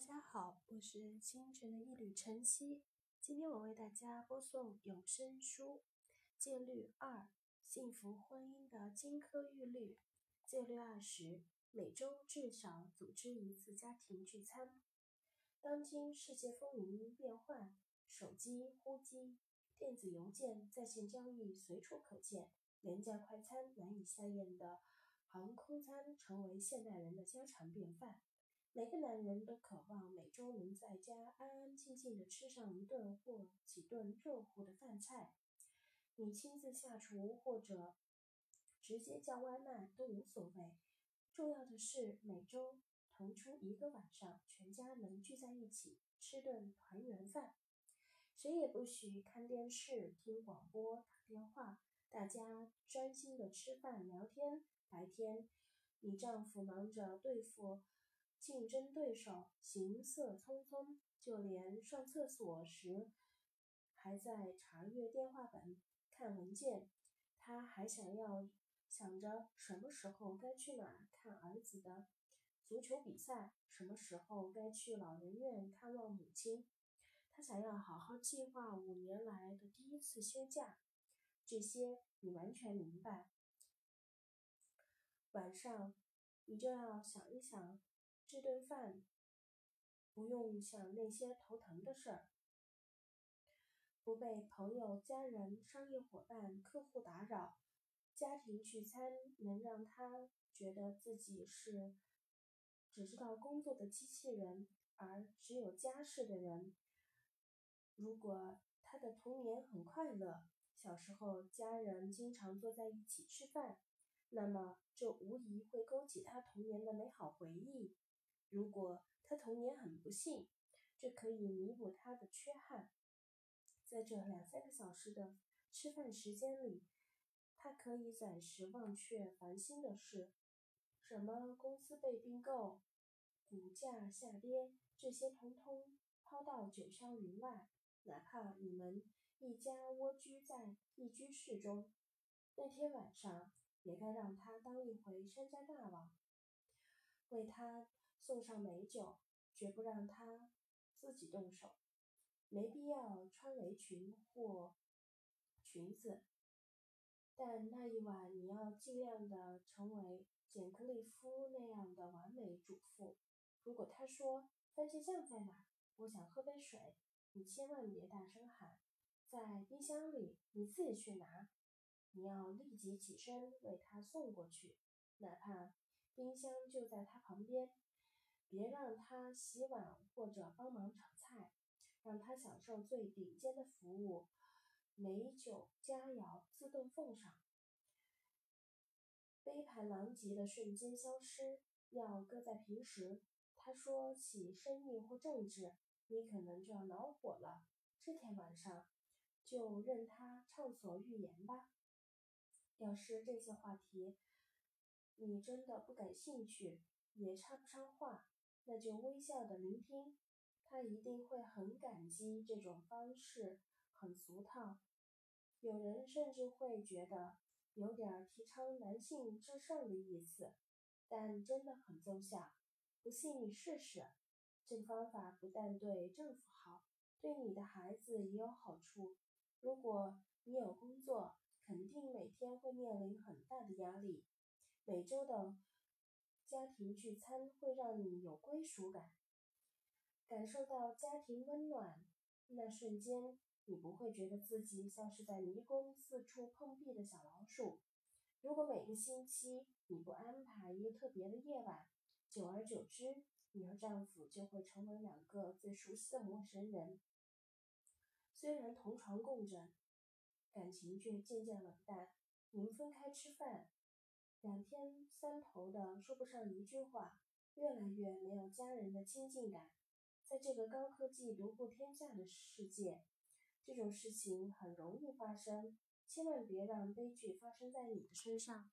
大家好，我是清晨的一缕晨曦。今天我为大家播送有声书《戒律二：幸福婚姻的金科玉律》。戒律二十：每周至少组织一次家庭聚餐。当今世界风云变幻，手机、呼机、电子邮件、在线交易随处可见，廉价快餐、难以下咽的航空餐成为现代人的家常便饭。每个男人都渴望每周能在家安安静静地吃上一顿或几顿热乎的饭菜。你亲自下厨或者直接叫外卖都无所谓，重要的是每周腾出一个晚上，全家能聚在一起吃顿团圆饭。谁也不许看电视、听广播、打电话，大家专心的吃饭聊天。白天，你丈夫忙着对付。竞争对手行色匆匆，就连上厕所时还在查阅电话本、看文件。他还想要想着什么时候该去哪看儿子的足球比赛，什么时候该去老人院看望母亲。他想要好好计划五年来的第一次休假。这些你完全明白。晚上，你就要想一想。这顿饭不用想那些头疼的事儿，不被朋友、家人、商业伙伴、客户打扰。家庭聚餐能让他觉得自己是只知道工作的机器人，而只有家事的人。如果他的童年很快乐，小时候家人经常坐在一起吃饭，那么这无疑会勾起他童年的美好回忆。如果他童年很不幸，这可以弥补他的缺憾。在这两三个小时的吃饭时间里，他可以暂时忘却烦心的事，什么公司被并购、股价下跌，这些通通抛到九霄云外。哪怕你们一家蜗居在一居室中，那天晚上也该让他当一回山家大王，为他。送上美酒，绝不让他自己动手。没必要穿围裙或裙子，但那一晚你要尽量的成为简克利夫那样的完美主妇。如果他说番茄酱在哪，我想喝杯水，你千万别大声喊，在冰箱里，你自己去拿。你要立即起身为他送过去，哪怕冰箱就在他旁边。别让他洗碗或者帮忙炒菜，让他享受最顶尖的服务，美酒佳肴自动奉上。杯盘狼藉的瞬间消失，要搁在平时。他说起生意或政治，你可能就要恼火了。这天晚上就任他畅所欲言吧。要是这些话题你真的不感兴趣，也插不上话。那就微笑的聆听，他一定会很感激这种方式，很俗套。有人甚至会觉得有点提倡男性至上的意思，但真的很奏效。不信你试试，这个方法不但对丈夫好，对你的孩子也有好处。如果你有工作，肯定每天会面临很大的压力，每周的。家庭聚餐会让你有归属感，感受到家庭温暖。那瞬间，你不会觉得自己像是在迷宫四处碰壁的小老鼠。如果每个星期你不安排一个特别的夜晚，久而久之，你和丈夫就会成为两个最熟悉的陌生人。虽然同床共枕，感情却渐渐冷淡。你们分开吃饭。两天三头的说不上一句话，越来越没有家人的亲近感。在这个高科技独步天下的世界，这种事情很容易发生，千万别让悲剧发生在你的身上。